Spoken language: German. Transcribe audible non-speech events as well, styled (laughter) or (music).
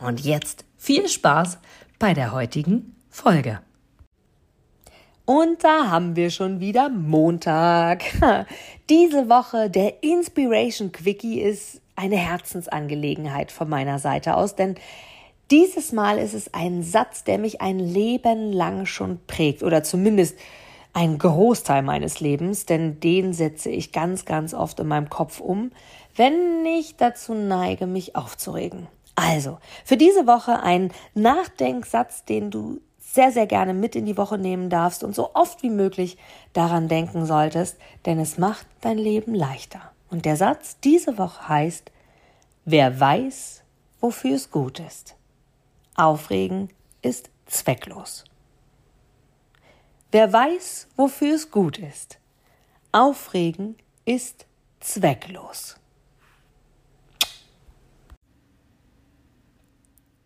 Und jetzt viel Spaß bei der heutigen Folge. Und da haben wir schon wieder Montag. (laughs) Diese Woche der Inspiration Quickie ist eine Herzensangelegenheit von meiner Seite aus, denn dieses Mal ist es ein Satz, der mich ein Leben lang schon prägt oder zumindest ein Großteil meines Lebens, denn den setze ich ganz, ganz oft in meinem Kopf um, wenn ich dazu neige, mich aufzuregen. Also, für diese Woche ein Nachdenksatz, den du sehr, sehr gerne mit in die Woche nehmen darfst und so oft wie möglich daran denken solltest, denn es macht dein Leben leichter. Und der Satz diese Woche heißt, wer weiß, wofür es gut ist. Aufregen ist zwecklos. Wer weiß, wofür es gut ist. Aufregen ist zwecklos.